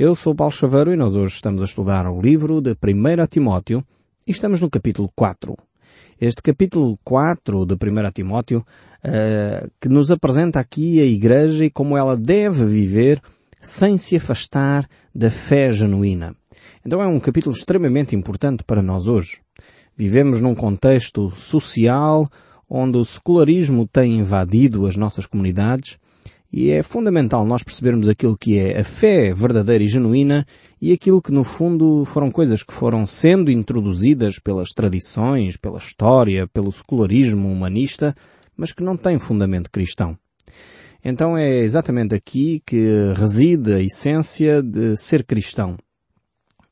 Eu sou Paulo Chaveiro e nós hoje estamos a estudar o livro de 1 Timóteo e estamos no capítulo 4. Este capítulo 4 de 1 Timóteo uh, que nos apresenta aqui a Igreja e como ela deve viver sem se afastar da fé genuína. Então é um capítulo extremamente importante para nós hoje. Vivemos num contexto social onde o secularismo tem invadido as nossas comunidades e é fundamental nós percebermos aquilo que é a fé verdadeira e genuína e aquilo que no fundo foram coisas que foram sendo introduzidas pelas tradições, pela história, pelo secularismo humanista, mas que não têm fundamento cristão. Então é exatamente aqui que reside a essência de ser cristão.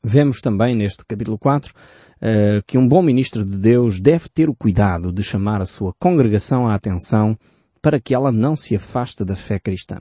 Vemos também neste capítulo 4 uh, que um bom ministro de Deus deve ter o cuidado de chamar a sua congregação à atenção para que ela não se afaste da fé cristã.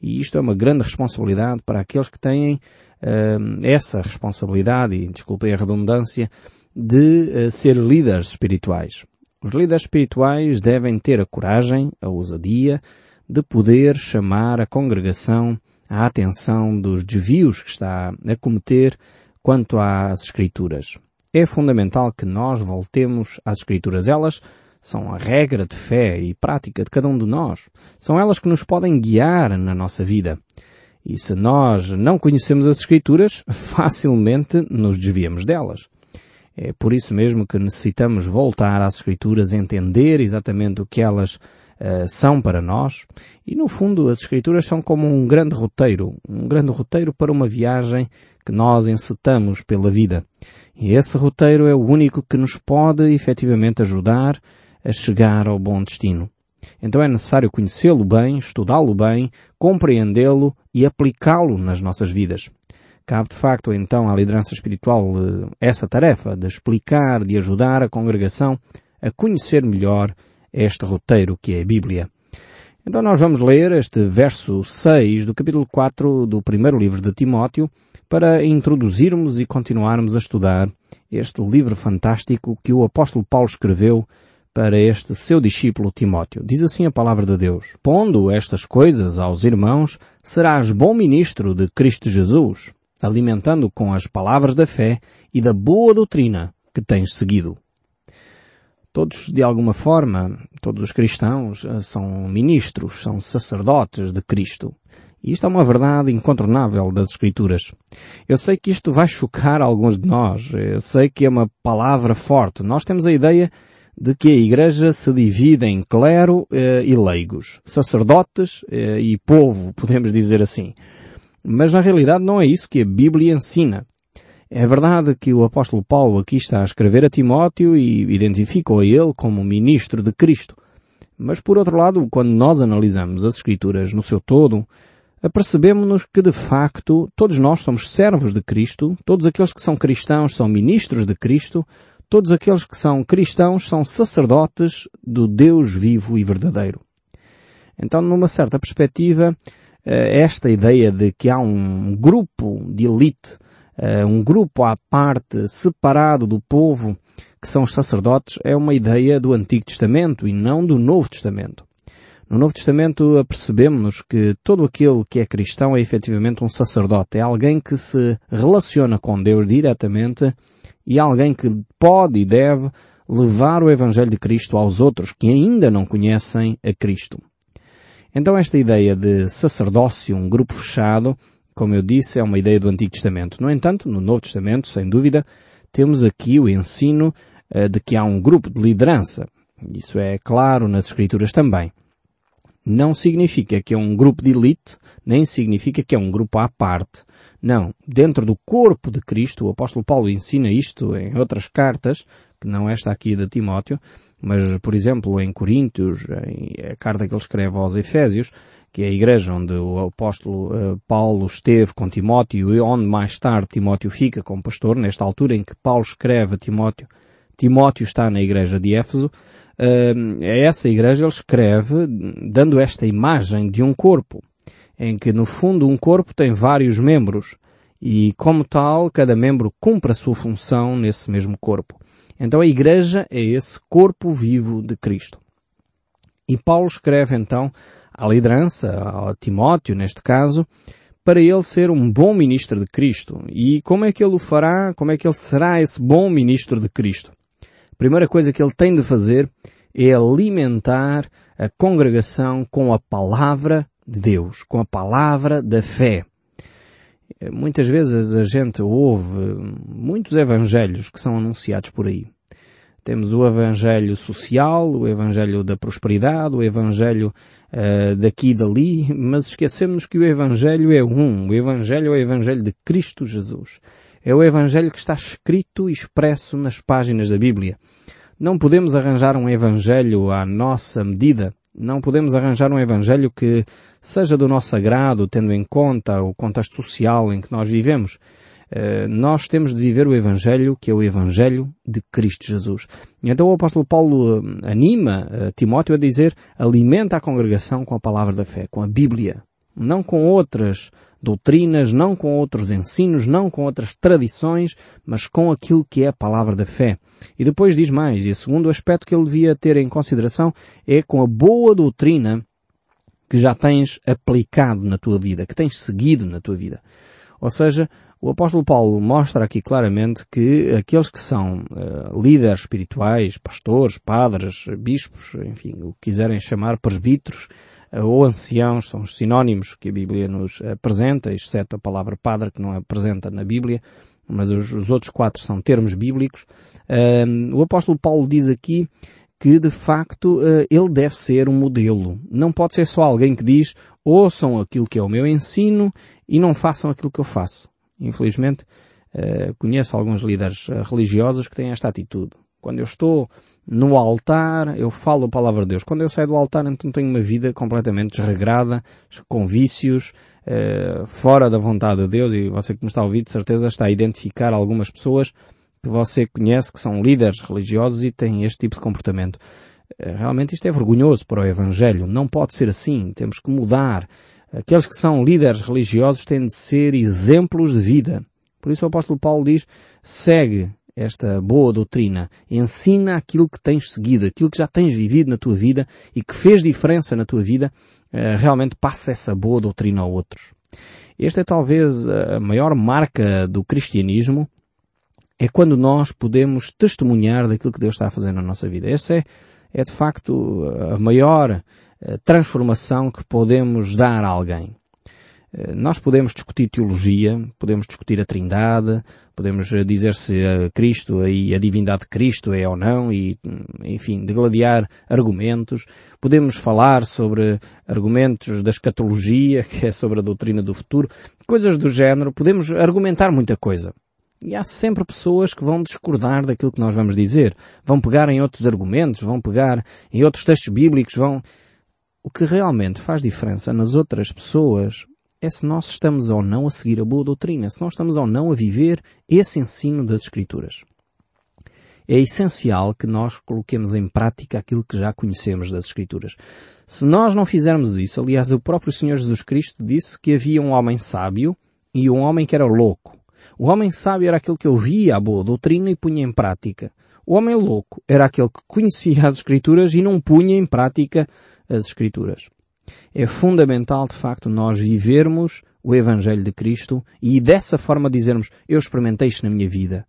E isto é uma grande responsabilidade para aqueles que têm uh, essa responsabilidade, e desculpem a redundância, de uh, ser líderes espirituais. Os líderes espirituais devem ter a coragem, a ousadia, de poder chamar a congregação à atenção dos desvios que está a cometer quanto às Escrituras. É fundamental que nós voltemos às Escrituras. Elas são a regra de fé e prática de cada um de nós. São elas que nos podem guiar na nossa vida. E se nós não conhecemos as Escrituras, facilmente nos desviamos delas. É por isso mesmo que necessitamos voltar às Escrituras, entender exatamente o que elas uh, são para nós. E no fundo, as Escrituras são como um grande roteiro, um grande roteiro para uma viagem que nós encetamos pela vida. E esse roteiro é o único que nos pode efetivamente ajudar a chegar ao bom destino. Então é necessário conhecê-lo bem, estudá-lo bem, compreendê-lo e aplicá-lo nas nossas vidas. Cabe de facto então à liderança espiritual eh, essa tarefa de explicar, de ajudar a congregação a conhecer melhor este roteiro que é a Bíblia. Então nós vamos ler este verso 6 do capítulo 4 do primeiro livro de Timóteo, para introduzirmos e continuarmos a estudar este livro fantástico que o apóstolo Paulo escreveu para este seu discípulo Timóteo. Diz assim a palavra de Deus. Pondo estas coisas aos irmãos, serás bom ministro de Cristo Jesus, alimentando com as palavras da fé e da boa doutrina que tens seguido. Todos, de alguma forma, todos os cristãos eh, são ministros, são sacerdotes de Cristo. E isto é uma verdade incontornável das Escrituras. Eu sei que isto vai chocar alguns de nós. Eu sei que é uma palavra forte. Nós temos a ideia de que a Igreja se divide em clero eh, e leigos, sacerdotes eh, e povo, podemos dizer assim. Mas na realidade não é isso que a Bíblia ensina. É verdade que o apóstolo Paulo aqui está a escrever a Timóteo e identifica a ele como ministro de Cristo. Mas por outro lado, quando nós analisamos as Escrituras no seu todo, apercebemos-nos que de facto todos nós somos servos de Cristo, todos aqueles que são cristãos são ministros de Cristo, todos aqueles que são cristãos são sacerdotes do Deus vivo e verdadeiro. Então, numa certa perspectiva, eh, esta ideia de que há um grupo de elite, eh, um grupo à parte, separado do povo, que são os sacerdotes, é uma ideia do Antigo Testamento e não do Novo Testamento. No Novo Testamento apercebemos que todo aquele que é cristão é efetivamente um sacerdote, é alguém que se relaciona com Deus diretamente e alguém que pode e deve levar o Evangelho de Cristo aos outros que ainda não conhecem a Cristo. Então esta ideia de sacerdócio, um grupo fechado, como eu disse, é uma ideia do Antigo Testamento. No entanto, no Novo Testamento, sem dúvida, temos aqui o ensino uh, de que há um grupo de liderança. Isso é claro nas Escrituras também não significa que é um grupo de elite, nem significa que é um grupo à parte. Não. Dentro do corpo de Cristo, o apóstolo Paulo ensina isto em outras cartas, que não esta aqui de Timóteo, mas, por exemplo, em Coríntios, em a carta que ele escreve aos Efésios, que é a igreja onde o apóstolo uh, Paulo esteve com Timóteo e onde mais tarde Timóteo fica como pastor, nesta altura em que Paulo escreve a Timóteo, Timóteo está na igreja de Éfeso, a essa igreja ele escreve dando esta imagem de um corpo, em que no fundo um corpo tem vários membros e como tal cada membro cumpre a sua função nesse mesmo corpo. Então a igreja é esse corpo vivo de Cristo. E Paulo escreve então à liderança, a Timóteo neste caso, para ele ser um bom ministro de Cristo. E como é que ele o fará? Como é que ele será esse bom ministro de Cristo? Primeira coisa que ele tem de fazer é alimentar a congregação com a palavra de Deus, com a palavra da fé. Muitas vezes a gente ouve muitos evangelhos que são anunciados por aí. Temos o evangelho social, o evangelho da prosperidade, o evangelho uh, daqui e dali, mas esquecemos que o evangelho é um. O evangelho é o evangelho de Cristo Jesus. É o evangelho que está escrito e expresso nas páginas da Bíblia. Não podemos arranjar um evangelho à nossa medida. Não podemos arranjar um evangelho que seja do nosso agrado, tendo em conta o contexto social em que nós vivemos. Eh, nós temos de viver o Evangelho, que é o Evangelho de Cristo Jesus. Então o apóstolo Paulo eh, anima eh, Timóteo a dizer, alimenta a congregação com a palavra da fé, com a Bíblia, não com outras doutrinas, não com outros ensinos, não com outras tradições, mas com aquilo que é a palavra da fé. E depois diz mais, e o segundo aspecto que ele devia ter em consideração é com a boa doutrina que já tens aplicado na tua vida, que tens seguido na tua vida. Ou seja, o apóstolo Paulo mostra aqui claramente que aqueles que são uh, líderes espirituais, pastores, padres, bispos, enfim, o que quiserem chamar presbíteros, ou anciãos, são os sinónimos que a Bíblia nos apresenta, exceto a palavra padre que não é apresenta na Bíblia, mas os, os outros quatro são termos bíblicos. Uh, o apóstolo Paulo diz aqui que de facto uh, ele deve ser um modelo. Não pode ser só alguém que diz ouçam aquilo que é o meu ensino e não façam aquilo que eu faço. Infelizmente, conheço alguns líderes religiosos que têm esta atitude. Quando eu estou no altar, eu falo a palavra de Deus. Quando eu saio do altar, então tenho uma vida completamente desregrada, com vícios, uh, fora da vontade de Deus, e você que me está a ouvir, de certeza está a identificar algumas pessoas que você conhece que são líderes religiosos e têm este tipo de comportamento. Uh, realmente isto é vergonhoso para o Evangelho. Não pode ser assim. Temos que mudar. Aqueles que são líderes religiosos têm de ser exemplos de vida. Por isso o apóstolo Paulo diz, segue esta boa doutrina. Ensina aquilo que tens seguido, aquilo que já tens vivido na tua vida e que fez diferença na tua vida, eh, realmente passa essa boa doutrina a outros. Esta é talvez a maior marca do cristianismo, é quando nós podemos testemunhar daquilo que Deus está a fazer na nossa vida. Essa é, é de facto a maior eh, transformação que podemos dar a alguém. Eh, nós podemos discutir teologia, podemos discutir a trindade, podemos eh, dizer se Cristo e a divindade de Cristo é ou não e, enfim, degladiar argumentos. Podemos falar sobre argumentos da escatologia, que é sobre a doutrina do futuro, coisas do género. Podemos argumentar muita coisa. E há sempre pessoas que vão discordar daquilo que nós vamos dizer. Vão pegar em outros argumentos, vão pegar em outros textos bíblicos, vão... O que realmente faz diferença nas outras pessoas é se nós estamos ou não a seguir a boa doutrina, se nós estamos ou não a viver esse ensino das Escrituras. É essencial que nós coloquemos em prática aquilo que já conhecemos das Escrituras. Se nós não fizermos isso, aliás, o próprio Senhor Jesus Cristo disse que havia um homem sábio e um homem que era louco. O homem sábio era aquele que ouvia a boa doutrina e punha em prática. O homem louco era aquele que conhecia as Escrituras e não punha em prática as Escrituras. É fundamental, de facto, nós vivermos o Evangelho de Cristo e dessa forma dizermos, eu experimentei isto na minha vida.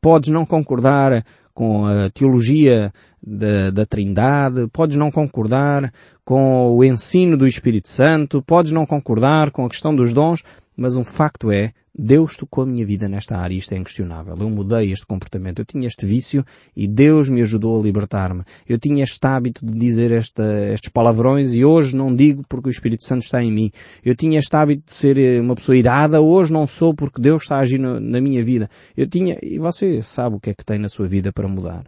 Podes não concordar com a teologia da, da Trindade, podes não concordar com o ensino do Espírito Santo, podes não concordar com a questão dos dons, mas um facto é, Deus tocou a minha vida nesta área, isto é inquestionável. Eu mudei este comportamento. Eu tinha este vício e Deus me ajudou a libertar-me. Eu tinha este hábito de dizer esta, estes palavrões e hoje não digo porque o Espírito Santo está em mim. Eu tinha este hábito de ser eh, uma pessoa irada, hoje não sou porque Deus está agindo na minha vida. Eu tinha, e você sabe o que é que tem na sua vida para mudar.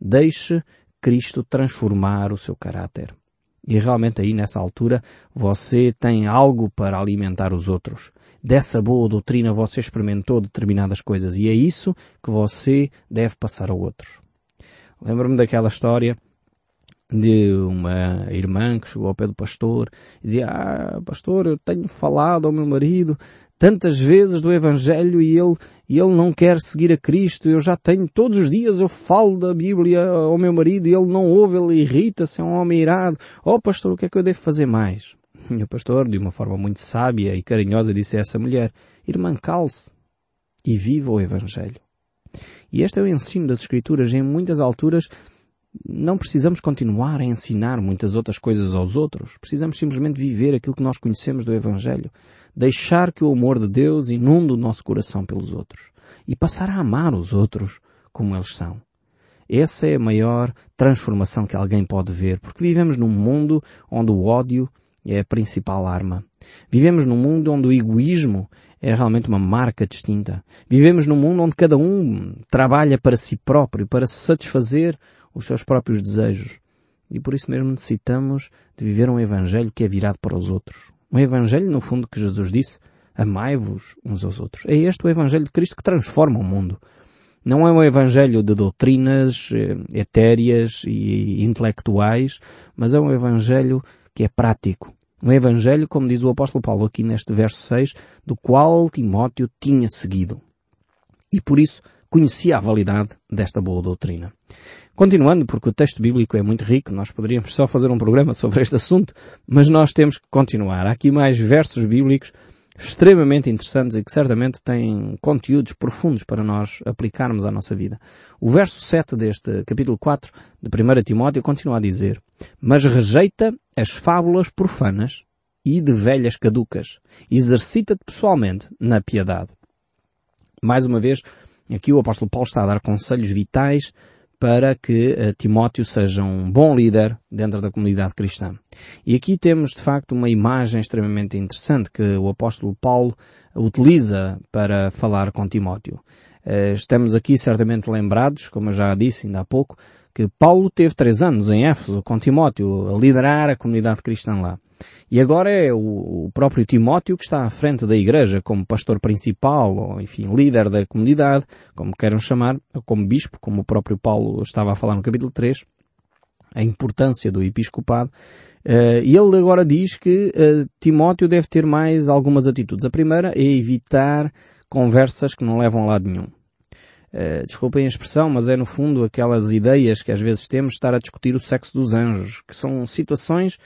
Deixe Cristo transformar o seu caráter. E realmente aí nessa altura você tem algo para alimentar os outros dessa boa doutrina você experimentou determinadas coisas e é isso que você deve passar a outros. Lembro-me daquela história de uma irmã que chegou ao pé do pastor e dizia, ah, pastor, eu tenho falado ao meu marido tantas vezes do Evangelho e ele, e ele não quer seguir a Cristo. Eu já tenho, todos os dias eu falo da Bíblia ao meu marido e ele não ouve, ele irrita-se, é um homem irado. Oh pastor, o que é que eu devo fazer mais? O pastor, de uma forma muito sábia e carinhosa, disse a essa mulher, Irmã, calce e viva o Evangelho. E este é o ensino das Escrituras. Em muitas alturas não precisamos continuar a ensinar muitas outras coisas aos outros. Precisamos simplesmente viver aquilo que nós conhecemos do Evangelho. Deixar que o amor de Deus inunde o nosso coração pelos outros. E passar a amar os outros como eles são. Essa é a maior transformação que alguém pode ver, porque vivemos num mundo onde o ódio é a principal arma. Vivemos num mundo onde o egoísmo é realmente uma marca distinta. Vivemos num mundo onde cada um trabalha para si próprio, para satisfazer os seus próprios desejos. E por isso mesmo necessitamos de viver um Evangelho que é virado para os outros. Um Evangelho, no fundo, que Jesus disse, amai-vos uns aos outros. É este o Evangelho de Cristo que transforma o mundo. Não é um Evangelho de doutrinas eh, etéreas e intelectuais, mas é um Evangelho que é prático. Um Evangelho, como diz o apóstolo Paulo aqui neste verso 6, do qual Timóteo tinha seguido. E por isso conhecia a validade desta boa doutrina. Continuando, porque o texto bíblico é muito rico, nós poderíamos só fazer um programa sobre este assunto, mas nós temos que continuar. Há aqui mais versos bíblicos extremamente interessantes e que certamente têm conteúdos profundos para nós aplicarmos à nossa vida. O verso 7 deste capítulo 4 de 1 Timóteo continua a dizer, mas rejeita as fábulas profanas e de velhas caducas. Exercita-te pessoalmente na piedade. Mais uma vez, aqui o apóstolo Paulo está a dar conselhos vitais para que uh, Timóteo seja um bom líder dentro da comunidade cristã. E aqui temos de facto uma imagem extremamente interessante que o apóstolo Paulo utiliza para falar com Timóteo. Uh, estamos aqui certamente lembrados, como eu já disse ainda há pouco, que Paulo teve três anos em Éfeso com Timóteo a liderar a comunidade cristã lá. E agora é o, próprio Timóteo que está à frente da igreja como pastor principal, ou enfim, líder da comunidade, como queiram chamar, ou como bispo, como o próprio Paulo estava a falar no capítulo 3, a importância do episcopado. Uh, e ele agora diz que uh, Timóteo deve ter mais algumas atitudes. A primeira é evitar conversas que não levam a lado nenhum. Uh, desculpem a expressão, mas é no fundo aquelas ideias que às vezes temos de estar a discutir o sexo dos anjos, que são situações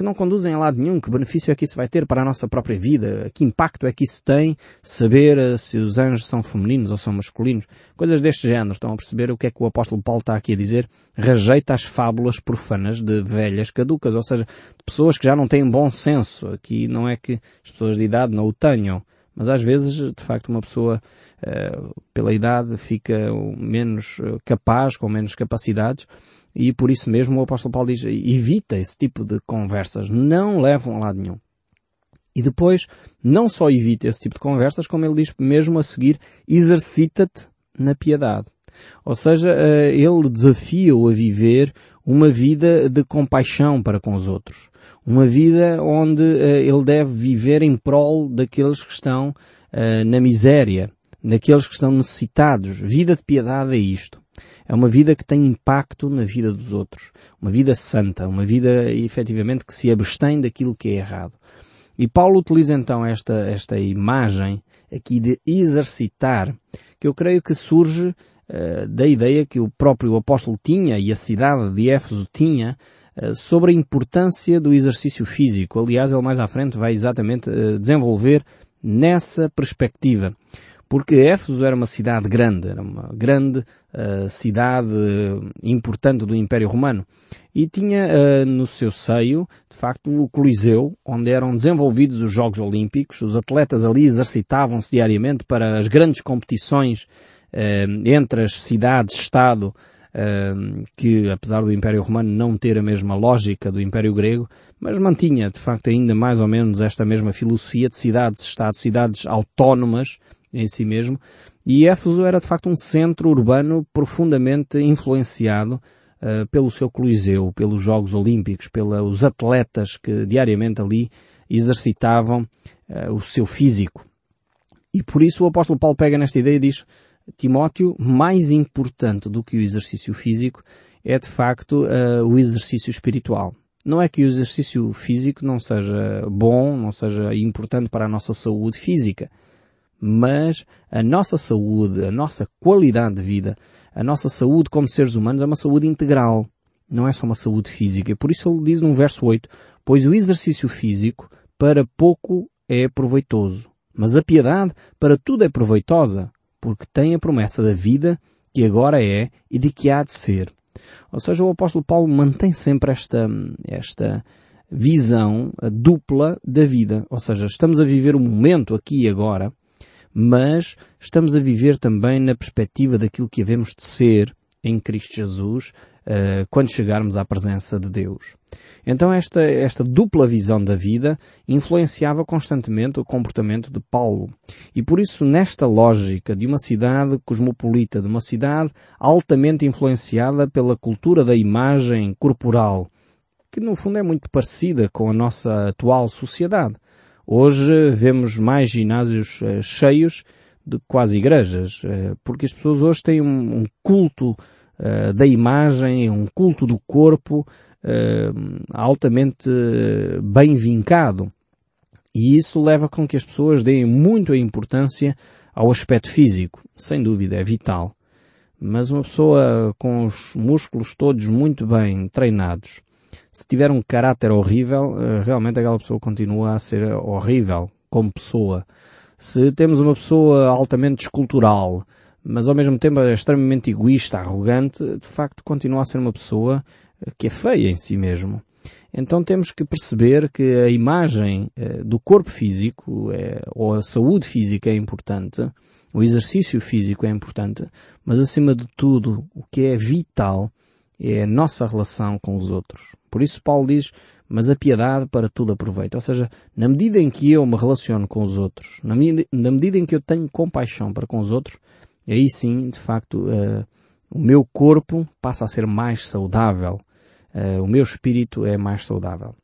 que não conduzem a lado nenhum. Que benefício é que isso vai ter para a nossa própria vida? Que impacto é que isso tem saber eh, se os anjos são femininos ou são masculinos? Coisas deste género. Estão a perceber o que é que o apóstolo Paulo está aqui a dizer? Rejeita as fábulas profanas de velhas caducas, ou seja, de pessoas que já não têm bom senso. Aqui não é que as pessoas de idade não o tenham, mas às vezes, de facto, uma pessoa uh, pela idade fica menos eh, capaz, com menos capacidades, e por isso mesmo o apóstolo Paulo diz, evita esse tipo de conversas, não levam a lado nenhum. E depois, não só evita esse tipo de conversas, como ele diz mesmo a seguir, exercita-te na piedade. Ou seja, eh, ele desafia-o a viver uma vida de compaixão para com os outros. Uma vida onde eh, ele deve viver em prol daqueles que estão eh, na miséria, daqueles que estão necessitados. Vida de piedade é isto. É uma vida que tem impacto na vida dos outros. Uma vida santa, uma vida efetivamente que se abstém daquilo que é errado. E Paulo utiliza então esta, esta imagem aqui de exercitar, que eu creio que surge uh, da ideia que o próprio apóstolo tinha e a cidade de Éfeso tinha sobre a importância do exercício físico. Aliás, ele mais à frente vai exatamente uh, desenvolver nessa perspectiva porque Éfeso era uma cidade grande, era uma grande uh, cidade importante do Império Romano e tinha uh, no seu seio, de facto, o Coliseu, onde eram desenvolvidos os Jogos Olímpicos. Os atletas ali exercitavam-se diariamente para as grandes competições uh, entre as cidades-estado, que apesar do Império Romano não ter a mesma lógica do Império Grego, mas mantinha de facto ainda mais ou menos esta mesma filosofia de cidades-estado, cidades autónomas, em si mesmo, e Éfeso era de facto um centro urbano profundamente influenciado uh, pelo seu Coliseu, pelos Jogos Olímpicos, pelos atletas que diariamente ali exercitavam uh, o seu físico. E por isso o apóstolo Paulo pega nesta ideia e diz, Timóteo, mais importante do que o exercício físico é de facto uh, o exercício espiritual. Não é que o exercício físico não seja bom, não seja importante para a nossa saúde física mas a nossa saúde, a nossa qualidade de vida, a nossa saúde como seres humanos é uma saúde integral. não é só uma saúde física. Por isso ele diz no verso 8, pois o exercício físico para pouco é proveitoso, mas a piedade para tudo é proveitosa, porque tem a promessa da vida que agora é e de que há de ser. Ou seja, o apóstolo Paulo mantém sempre esta, esta visão dupla da vida. Ou seja, estamos a viver o momento aqui e agora, mas estamos a viver também na perspectiva daquilo que havemos de ser em Cristo Jesus uh, quando chegarmos à presença de Deus. Então esta, esta dupla visão da vida influenciava constantemente o comportamento de Paulo. E por isso, nesta lógica de uma cidade cosmopolita, de uma cidade altamente influenciada pela cultura da imagem corporal, que no fundo é muito parecida com a nossa atual sociedade. Hoje vemos mais ginásios uh, cheios de quase igrejas, uh, porque as pessoas hoje têm um culto uh, da imagem, um culto do corpo altamente bem vincado. E isso leva com que as pessoas deem muito a importância ao aspecto físico. Sem dúvida, é vital. Mas uma pessoa com os músculos todos muito bem treinados, se tiver um caráter horrível, eh, realmente aquela pessoa continua a ser horrível como pessoa. Se temos uma pessoa altamente escultural, mas ao mesmo tempo é extremamente egoísta, arrogante, de facto continua a ser uma pessoa eh, que é feia em si mesmo. Então temos que perceber que a imagem eh, do corpo físico, ou a saúde física é importante, o exercício físico é importante, mas acima de tudo, o que é vital é a nossa relação com os outros. Por isso Paulo diz, mas a piedade para tudo aproveita. Ou seja, na medida em que eu me relaciono com os outros, na medida, na medida em que eu tenho compaixão para com os outros, aí sim, de facto, uh, o meu corpo passa a ser mais saudável. Uh, o meu espírito é mais saudável.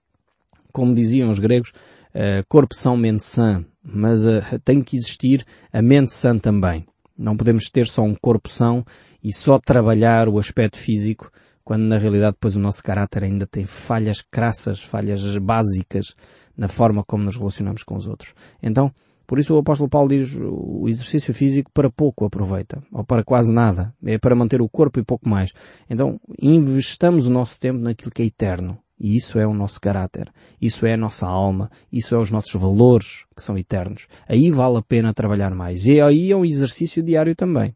Como diziam os gregos, uh, corpo são, mente sã. Mas tem que existir a mente sã também. Não podemos ter só um corpo são e só trabalhar o aspecto físico quando na realidade depois o nosso caráter ainda tem falhas crassas, falhas básicas na forma como nos relacionamos com os outros. Então, por isso o apóstolo Paulo diz o exercício físico para pouco aproveita, ou para quase nada. É para manter o corpo e pouco mais. Então, investamos o nosso tempo naquilo que é eterno. E isso é o nosso caráter. Isso é a nossa alma. Isso é os nossos valores que são eternos. Aí vale a pena trabalhar mais. E aí é um exercício diário também.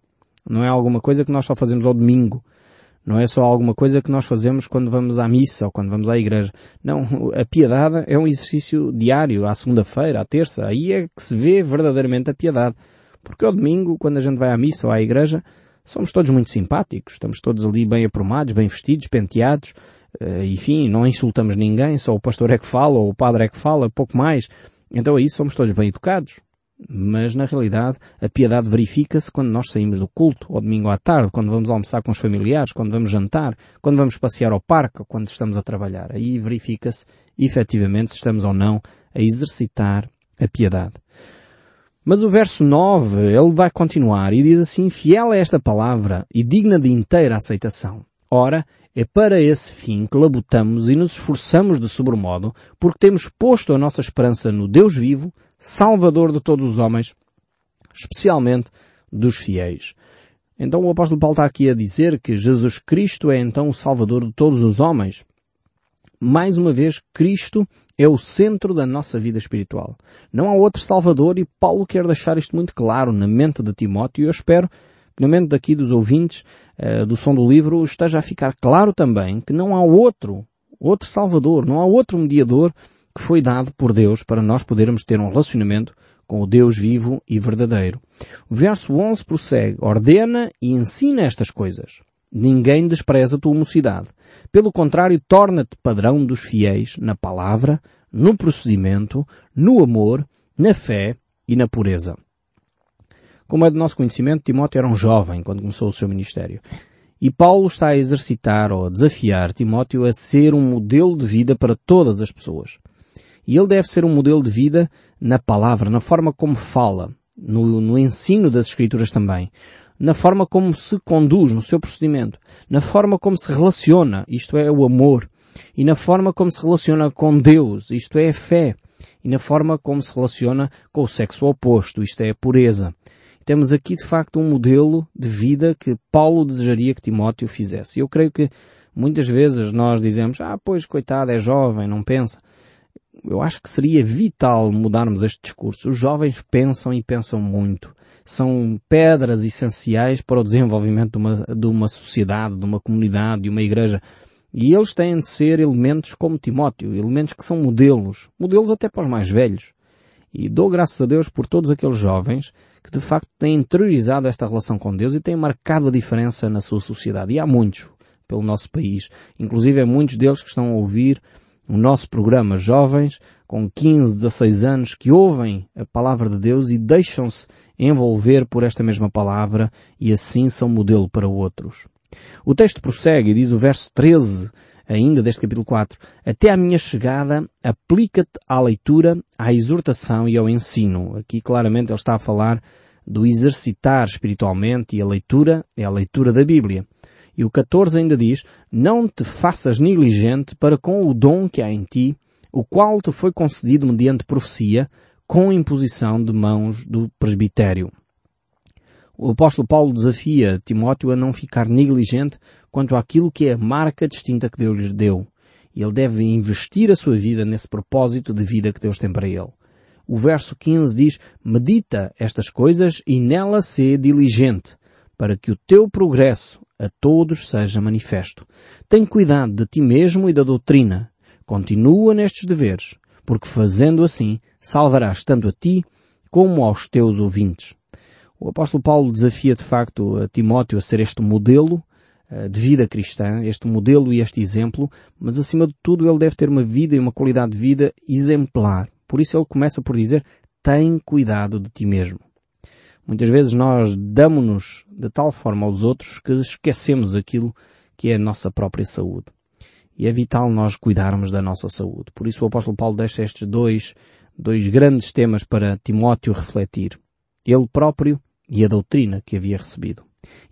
Não é alguma coisa que nós só fazemos ao domingo não é só alguma coisa que nós fazemos quando vamos à missa ou quando vamos à igreja. Não, a piedade é um exercício diário, à segunda-feira, à terça. Aí é que se vê verdadeiramente a piedade. Porque ao domingo, quando a gente vai à missa ou à igreja, somos todos muito simpáticos. Estamos todos ali bem aprumados, bem vestidos, penteados. Eh, enfim, não insultamos ninguém, só o pastor é que fala ou o padre é que fala, pouco mais. Então aí somos todos bem educados. Mas na realidade a piedade verifica-se quando nós saímos do culto, ao domingo à tarde, quando vamos almoçar com os familiares, quando vamos jantar, quando vamos passear ao parque, quando estamos a trabalhar. Aí verifica-se efetivamente se estamos ou não a exercitar a piedade. Mas o verso 9, ele vai continuar e diz assim, fiel é esta palavra e digna de inteira aceitação. Ora, é para esse fim que labutamos e nos esforçamos de sobremodo, porque temos posto a nossa esperança no Deus vivo, Salvador de todos os homens, especialmente dos fiéis. Então o apóstolo Paulo está aqui a dizer que Jesus Cristo é então o Salvador de todos os homens. Mais uma vez, Cristo é o centro da nossa vida espiritual. Não há outro Salvador e Paulo quer deixar isto muito claro na mente de Timóteo e eu espero que na mente daqui dos ouvintes uh, do som do livro esteja a ficar claro também que não há outro, outro Salvador, não há outro mediador que foi dado por Deus para nós podermos ter um relacionamento com o Deus vivo e verdadeiro. O verso 11 prossegue, ordena e ensina estas coisas. Ninguém despreza a tua mocidade. Pelo contrário, torna-te padrão dos fiéis na palavra, no procedimento, no amor, na fé e na pureza. Como é de nosso conhecimento, Timóteo era um jovem quando começou o seu ministério. E Paulo está a exercitar ou a desafiar Timóteo a ser um modelo de vida para todas as pessoas. E ele deve ser um modelo de vida na palavra, na forma como fala, no, no ensino das Escrituras também, na forma como se conduz, no seu procedimento, na forma como se relaciona, isto é o amor, e na forma como se relaciona com Deus, isto é a fé, e na forma como se relaciona com o sexo oposto, isto é a pureza. Temos aqui de facto um modelo de vida que Paulo desejaria que Timóteo fizesse. Eu creio que Muitas vezes nós dizemos, ah, pois, coitado, é jovem, não pensa. Eu acho que seria vital mudarmos este discurso. Os jovens pensam e pensam muito. São pedras essenciais para o desenvolvimento de uma, de uma sociedade, de uma comunidade, de uma igreja. E eles têm de ser elementos como Timóteo, elementos que são modelos, modelos até para os mais velhos. E dou graças a Deus por todos aqueles jovens que de facto têm interiorizado esta relação com Deus e têm marcado a diferença na sua sociedade. E há muitos pelo nosso país. Inclusive, há muitos deles que estão a ouvir o nosso programa Jovens, com 15, 16 anos, que ouvem a palavra de Deus e deixam-se envolver por esta mesma palavra e assim são modelo para outros. O texto prossegue e diz o verso 13 ainda deste capítulo 4, até à minha chegada, aplica-te à leitura, à exortação e ao ensino. Aqui claramente ele está a falar do exercitar espiritualmente e a leitura é a leitura da Bíblia. E o 14 ainda diz, não te faças negligente para com o dom que há em ti, o qual te foi concedido mediante profecia, com imposição de mãos do presbitério. O apóstolo Paulo desafia Timóteo a não ficar negligente quanto àquilo que é a marca distinta que Deus lhe deu. E ele deve investir a sua vida nesse propósito de vida que Deus tem para ele. O verso 15 diz, medita estas coisas e nela sê diligente, para que o teu progresso a todos seja manifesto. Tem cuidado de ti mesmo e da doutrina. Continua nestes deveres, porque fazendo assim, salvarás tanto a ti como aos teus ouvintes. O apóstolo Paulo desafia de facto a Timóteo a ser este modelo eh, de vida cristã, este modelo e este exemplo, mas acima de tudo ele deve ter uma vida e uma qualidade de vida exemplar. Por isso ele começa por dizer, tem cuidado de ti mesmo. Muitas vezes nós damos-nos de tal forma aos outros que esquecemos aquilo que é a nossa própria saúde. E é vital nós cuidarmos da nossa saúde. Por isso o apóstolo Paulo deixa estes dois, dois grandes temas para Timóteo refletir. Ele próprio e a doutrina que havia recebido.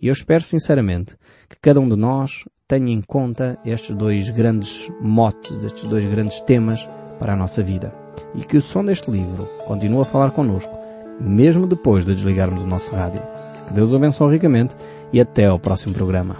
E eu espero sinceramente que cada um de nós tenha em conta estes dois grandes motes, estes dois grandes temas para a nossa vida. E que o som deste livro continue a falar connosco, mesmo depois de desligarmos o nosso rádio. Que Deus o abençoe ricamente e até ao próximo programa.